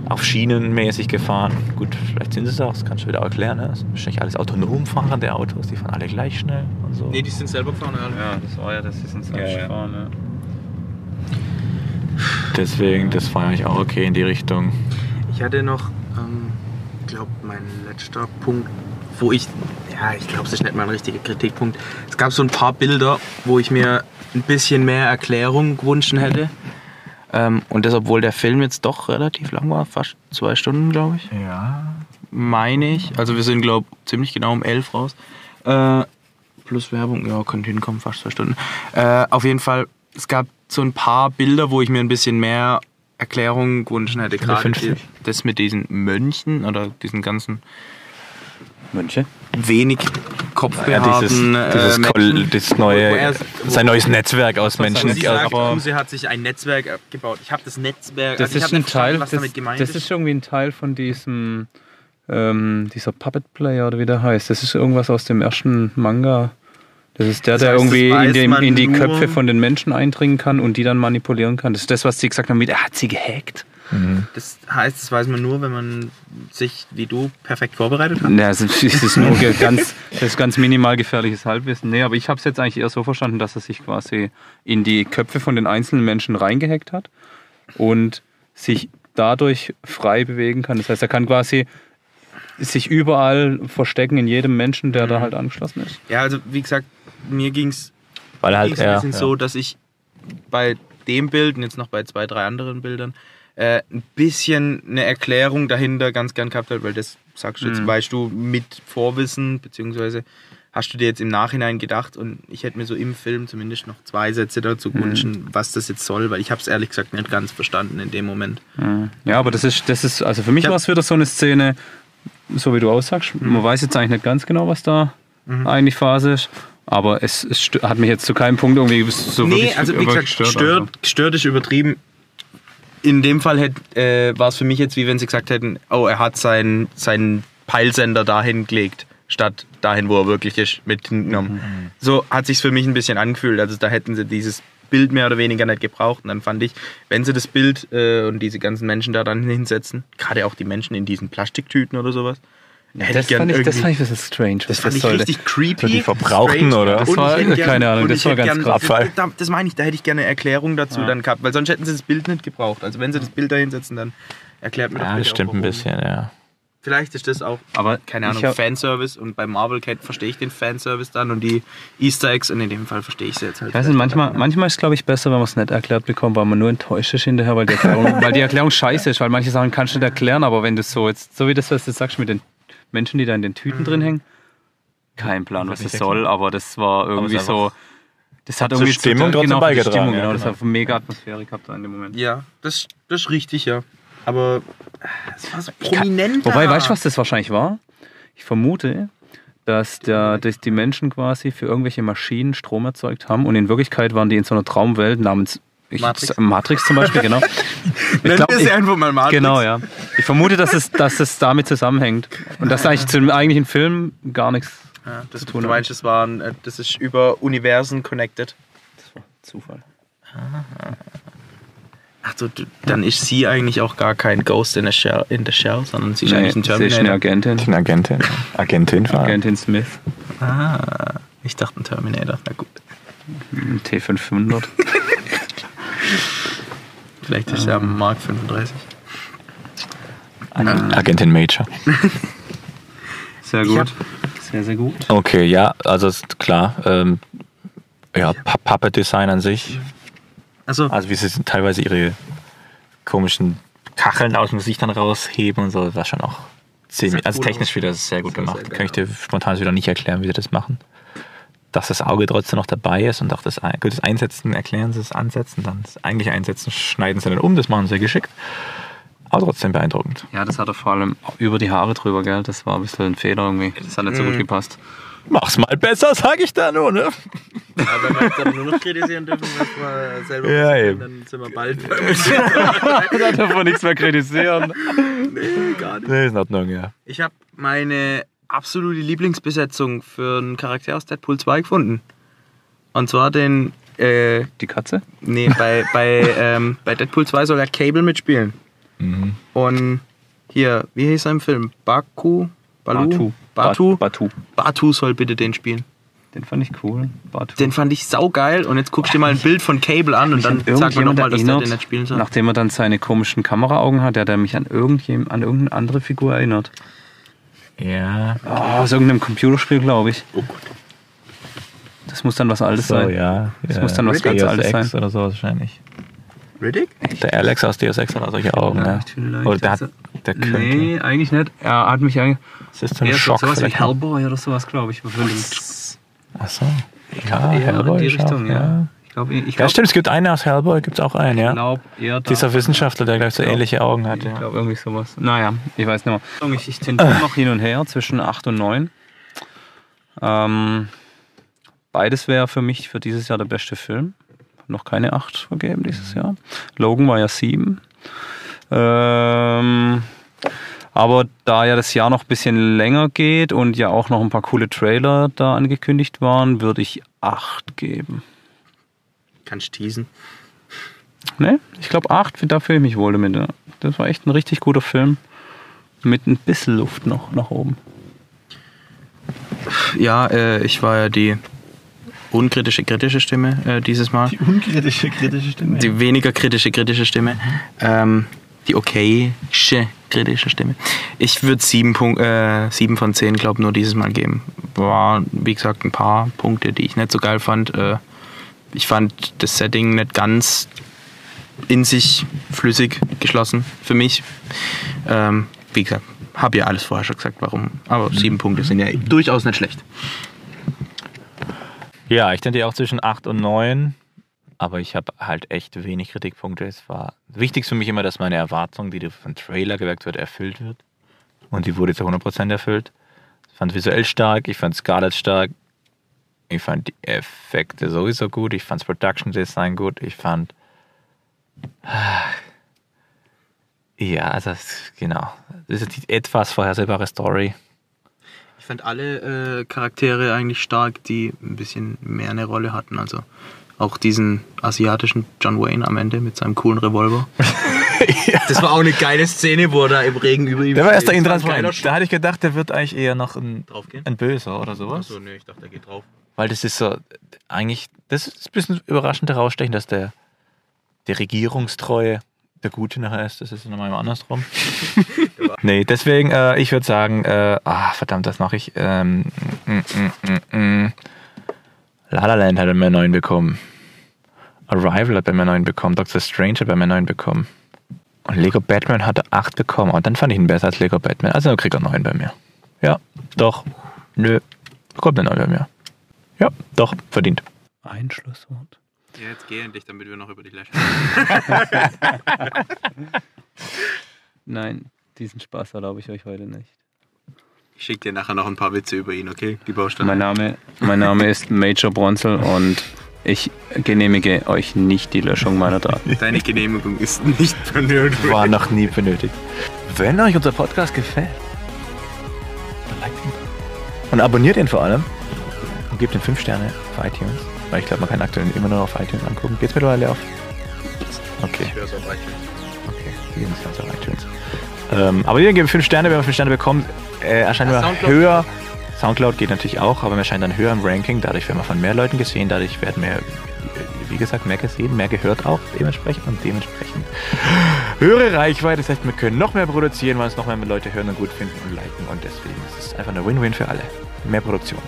auf Schienen mäßig gefahren. Gut, vielleicht sind sie es auch, das kannst du wieder auch erklären. Ne? Das sind wahrscheinlich alles autonom fahrende Autos, die fahren alle gleich schnell und so. Nee, die sind selber gefahren. alle. Ja, das war ja, das ist uns Ja, ja. gefahren. Ja. Deswegen, das war eigentlich auch okay in die Richtung. Ich hatte noch, ähm, glaube mein letzter Punkt, wo ich, ja, ich glaube, es ist nicht mal ein richtiger Kritikpunkt. Es gab so ein paar Bilder, wo ich mir ein bisschen mehr Erklärung gewünscht hätte. Ähm, und das, obwohl der Film jetzt doch relativ lang war, fast zwei Stunden, glaube ich. Ja. Meine ich. Also wir sind, glaube ich, ziemlich genau um elf raus. Äh, plus Werbung, ja, könnte hinkommen, fast zwei Stunden. Äh, auf jeden Fall, es gab so ein paar Bilder, wo ich mir ein bisschen mehr Erklärung gewünscht hätte. Gerade 50. die- das mit diesen Mönchen oder diesen ganzen Mönche? wenig Ja, kopfbehaarten dieses, äh, dieses, neue, er- wo- sein neues Netzwerk aus Menschen. Sie sagt, aber- Kruse hat sich ein Netzwerk gebaut. Ich habe das Netzwerk. Das also ich ist ein Teil, was das, damit gemeint das ist irgendwie ein Teil von diesem, ähm, dieser Puppet Player oder wie der heißt. Das ist irgendwas aus dem ersten Manga. Das ist der, Das der heißt, irgendwie das weiß in, dem, in die Köpfe von den Menschen eindringen kann und die dann manipulieren kann. Das ist das, was sie gesagt haben mit, er hat sie gehackt. Das heißt, das weiß man nur, wenn man sich, wie du, perfekt vorbereitet hat. Ja, das ist, nur ganz, das ist ganz minimal gefährliches Halbwissen. Nee, aber ich habe es jetzt eigentlich eher so verstanden, dass er sich quasi in die Köpfe von den einzelnen Menschen reingehackt hat und sich dadurch frei bewegen kann. Das heißt, er kann quasi sich überall verstecken in jedem Menschen, der da halt angeschlossen ist. Ja, also wie gesagt, mir ging es halt, ein bisschen ja. so, dass ich bei dem Bild und jetzt noch bei zwei, drei anderen Bildern äh, ein bisschen eine Erklärung dahinter ganz gern gehabt hätte, weil das sagst du jetzt, Mhm. weißt du mit Vorwissen, beziehungsweise hast du dir jetzt im Nachhinein gedacht und ich hätte mir so im Film zumindest noch zwei Sätze dazu gewünscht, was das jetzt soll, weil ich habe es ehrlich gesagt nicht ganz verstanden in dem Moment. Ja, aber das ist, das ist, also für mich war es wieder so eine Szene, so wie du aussagst. Man weiß jetzt eigentlich nicht ganz genau, was da eigentlich Phase ist. Aber es, es hat mich jetzt zu keinem Punkt irgendwie so nee, wirklich also wie gesagt, gestört, also. gestört ist übertrieben. In dem Fall hätt, äh, war es für mich jetzt, wie wenn sie gesagt hätten, oh, er hat seinen, seinen Peilsender dahin gelegt, statt dahin, wo er wirklich ist, mit hingenommen. So hat sich's für mich ein bisschen angefühlt. Also da hätten sie dieses Bild mehr oder weniger nicht gebraucht. Und dann fand ich, wenn sie das Bild äh, und diese ganzen Menschen da dann hinsetzen, gerade auch die Menschen in diesen Plastiktüten oder sowas, hätte Das ich gern fand ich, das fand ich ein bisschen strange. das was fand ich sollte. richtig creepy. So die verbrauchten, strange. oder? Das Und war- hätte keine Ahnung, das war ganz gern, Abfall. Das, das meine ich, da hätte ich gerne eine Erklärung dazu dann gehabt, weil sonst hätten sie das Bild nicht gebraucht. Also wenn sie das Bild da hinsetzen, dann erklärt mir Ja, bitte das stimmt auch, ein bisschen, ja. Vielleicht ist das auch, Aber keine Ahnung, hab- Fanservice und bei Marvel verstehe ich den Fanservice dann und die Easter Eggs und in dem Fall verstehe ich sie jetzt halt. Weiß nicht, manchmal, nicht. manchmal ist es, glaube ich, besser, wenn man es nicht erklärt bekommt, weil man nur enttäuscht ist hinterher, weil die Erklärung, weil die Erklärung scheiße ist, weil manche Sachen kannst du nicht erklären, aber wenn du so jetzt, so wie das, was du sagst mit den Menschen, die da in den Tüten drin hängen, Kein Plan, was das soll, aber das war irgendwie so. Das hat irgendwie Stimmung trotzdem genau, beigetragen, Stimmung, ja, genau, das genau. hat eine mega Atmosphäre gehabt da in dem Moment. Ja, das, das ist richtig, ja. Aber es war so prominent. Wobei, weißt du, was das wahrscheinlich war? Ich vermute, dass, der, dass die Menschen quasi für irgendwelche Maschinen Strom erzeugt haben und in Wirklichkeit waren die in so einer Traumwelt namens ich, Matrix. Matrix zum Beispiel, genau. Ich Nennen glaub, wir einfach mal Matrix. Genau, ja. Ich vermute, dass es, dass es damit zusammenhängt. Und dass eigentlich zum eigentlichen Film gar nichts Ja, das, zu tun du hat. meinst, das, waren, äh, das ist über Universen connected. Zufall. Ach so, dann ist sie eigentlich auch gar kein Ghost in the Shell, in the Shell sondern sie ist Nee, eigentlich ein sie ist eine Terminator. Agentin. Eine Agentin. Agentin. Agentin Smith. Ah, ich dachte ein Terminator. Na gut. ein T500. Vielleicht ist er am Mark 35. Agentin Major. Sehr gut. Sehr, sehr gut. Okay, ja, also ist klar. Ähm, ja, Pu- Puppet Design an sich. Also, Also wie sie teilweise ihre komischen Kacheln aus dem Gesicht dann rausheben und so, war schon auch ziemlich. Also technisch wieder sehr gut gemacht. sehr Kann ich dir spontan wieder nicht erklären, wie sie das machen. Dass das Auge trotzdem noch dabei ist und auch das, gut, das Einsetzen erklären sie, das Ansetzen, dann das eigentliche Einsetzen schneiden sie dann um, das machen sie geschickt. Aber trotzdem beeindruckend. Ja, das hat er vor allem über die Haare drüber, gell? Das war ein bisschen ein Fehler irgendwie. Das hat nicht so gut gepasst. Mach's mal besser, sag ich da nur, ne? wenn wir jetzt dann nur noch kritisieren dürfen, was wir selber Ja, machen, eben. dann sind wir bald da darf man nichts mehr kritisieren. gar nicht. Nee, ist in Ordnung, ja. Ich habe meine absolute Lieblingsbesetzung für einen Charakter aus Deadpool 2 gefunden. Und zwar den, äh, Die Katze? nee, bei, bei, ähm, bei Deadpool 2 soll er Cable mitspielen. Mhm. Und hier, wie hieß er im Film? Baku? Balu? Batu. Batu? Batu. Batu soll bitte den spielen. Den fand ich cool. Batu. Den fand ich saugeil und jetzt guckst du dir mal ein Bild von Cable an und dann sagt man Irgendjemand nochmal, dass der erinnert, den nicht spielen soll. nachdem er dann seine komischen Kameraaugen hat, der hat mich an, irgendjem, an irgendeine andere Figur erinnert. Ja. Oh, aus irgendeinem Computerspiel, glaube ich. Oh Gott. Das muss dann was Altes So, sein. ja. Das ja. muss dann was ganz Deus Altes Ex sein. oder so wahrscheinlich. Riddick? Der Alex aus Deus Ex hat auch solche Augen, ja. Vielleicht. Oder der, hat, der könnte. Nee, eigentlich nicht. Er hat mich eigentlich. Das ist so ein so- Schock sowas wie. Hellboy oder sowas, glaube ich. Achso. Ja, eher Hellboy in die Richtung, auch, ja. Ich glaube, ich Ja, glaub, stimmt, es gibt einen aus Hellboy, gibt es auch einen, ja. glaub eher da- Dieser Wissenschaftler, der gleich so glaub- ähnliche Augen hat, Ich ja. glaube, irgendwie sowas. Naja, ich weiß nicht mehr. Ich, ich tendiere noch hin und her zwischen 8 und 9. Ähm, beides wäre für mich für dieses Jahr der beste Film. Noch keine 8 vergeben dieses Jahr. Logan war ja 7. Ähm, aber da ja das Jahr noch ein bisschen länger geht und ja auch noch ein paar coole Trailer da angekündigt waren, würde ich 8 geben. Kannst teasen. Ne? Ich glaube 8, da fühle ich mich wohl damit. Das war echt ein richtig guter Film. Mit ein bisschen Luft noch nach oben. Ja, äh, ich war ja die unkritische kritische Stimme äh, dieses Mal. Die unkritische, kritische Stimme. Die weniger kritische kritische Stimme. Ähm, die okayische kritische Stimme. Ich würde sieben, Punkt, äh, sieben von zehn, glaube nur dieses Mal geben. War, wie gesagt, ein paar Punkte, die ich nicht so geil fand. Äh, ich fand das Setting nicht ganz in sich flüssig geschlossen für mich. Ähm, wie gesagt, habe ja alles vorher schon gesagt, warum. Aber sieben Punkte sind ja durchaus nicht schlecht. Ja, ich tendiere auch zwischen 8 und 9, aber ich habe halt echt wenig Kritikpunkte. Es war wichtig für mich immer, dass meine Erwartung, die vom Trailer geweckt wird, erfüllt wird. Und die wurde zu 100% erfüllt. Ich fand visuell stark, ich fand Scarlett stark, ich fand die Effekte sowieso gut, ich fand das Production Design gut, ich fand. Ja, also genau. Das ist die etwas vorhersehbare Story. Ich fand alle äh, Charaktere eigentlich stark, die ein bisschen mehr eine Rolle hatten. Also auch diesen asiatischen John Wayne am Ende mit seinem coolen Revolver. Das war auch eine geile Szene, wo er da im Regen über ihm Der war erst der ein intransparent. Da hatte ich gedacht, der wird eigentlich eher noch ein, ein Böser oder sowas. Achso, nee, ich dachte, er geht drauf. Weil das ist so, eigentlich, das ist ein bisschen überraschend herausstechen, dass der, der Regierungstreue der Gute nachher ist. Das ist nochmal andersrum. nee, deswegen, äh, ich würde sagen, äh, ah, verdammt, das mache ich. Ähm, mm, mm, mm. La La Land hat bei mir 9 bekommen. Arrival hat bei mir 9 bekommen. Doctor Strange hat bei mir 9 bekommen. Und Lego Batman hatte 8 bekommen. Und dann fand ich ihn besser als Lego Batman. Also kriegt er 9 bei mir. Ja, doch. Nö. Bekommt einen neuen ja. Ja, doch, verdient. Ein Schlusswort. Ja, jetzt geh endlich, damit wir noch über dich lächeln. Nein, diesen Spaß erlaube ich euch heute nicht. Ich schicke dir nachher noch ein paar Witze über ihn, okay? Die Baustelle. Mein Name, mein Name ist Major Bronzel und ich genehmige euch nicht die Löschung meiner Daten. Deine Genehmigung ist nicht benötigt. War noch nie benötigt. Wenn euch unser Podcast gefällt, dann liked ihn. Und abonniert ihn vor allem. Und gebt ihm 5 Sterne auf iTunes. Weil ich glaube, man kann aktuell immer nur auf iTunes angucken. Geht's mittlerweile auf? Okay. Ich hör's auf iTunes. Okay, die geben es auf iTunes. Ähm, aber wir geben 5 Sterne, wenn wir 5 Sterne bekommen, äh, erscheinen Ja, wir Soundcloud höher. Soundcloud geht natürlich auch, aber wir erscheinen dann höher im Ranking. Dadurch werden wir von mehr Leuten gesehen, dadurch werden wir, wie gesagt, mehr gesehen, mehr gehört auch dementsprechend und dementsprechend höhere Reichweite. Das heißt, wir können noch mehr produzieren, weil uns noch mehr Leute hören und gut finden und liken und deswegen ist es einfach eine Win-Win für alle. Mehr Produktion.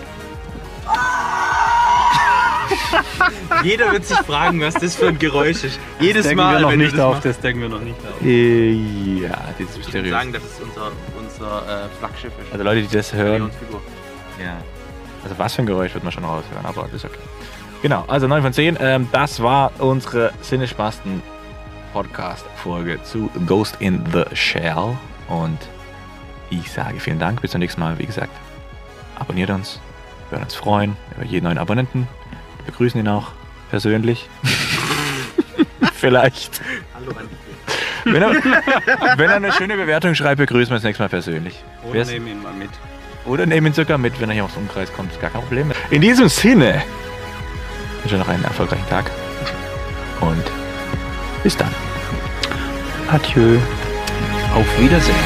Jeder wird sich fragen, was das für ein Geräusch ist. Jedes decken Mal, wir noch wenn nicht das auf, machst. das decken wir noch nicht auf. Äh, ja, das ist Ich würde mysteriös. sagen, dass es unser, unser äh, Flaggschiff ist. Also Leute, die das hören. Ja. Also was für ein Geräusch wird man schon raushören, aber das ist okay. Genau, also 9 von 10. Ähm, das war unsere Sinnespasten Podcast-Folge zu Ghost in the Shell. Und ich sage vielen Dank. Bis zum nächsten Mal. Wie gesagt, abonniert uns. Wir würden uns freuen über jeden neuen Abonnenten. Wir begrüßen ihn auch persönlich. Vielleicht. Hallo. Wenn er, wenn er eine schöne Bewertung schreibt, begrüßen wir uns nächstes Mal persönlich. Oder ist- nehmen ihn mal mit. oder nehmen ihn sogar mit, wenn er hier aufs Umkreis kommt. Gar kein Problem. In diesem Sinne wünsche ich noch einen erfolgreichen Tag. Und bis dann. Adieu. Auf Wiedersehen.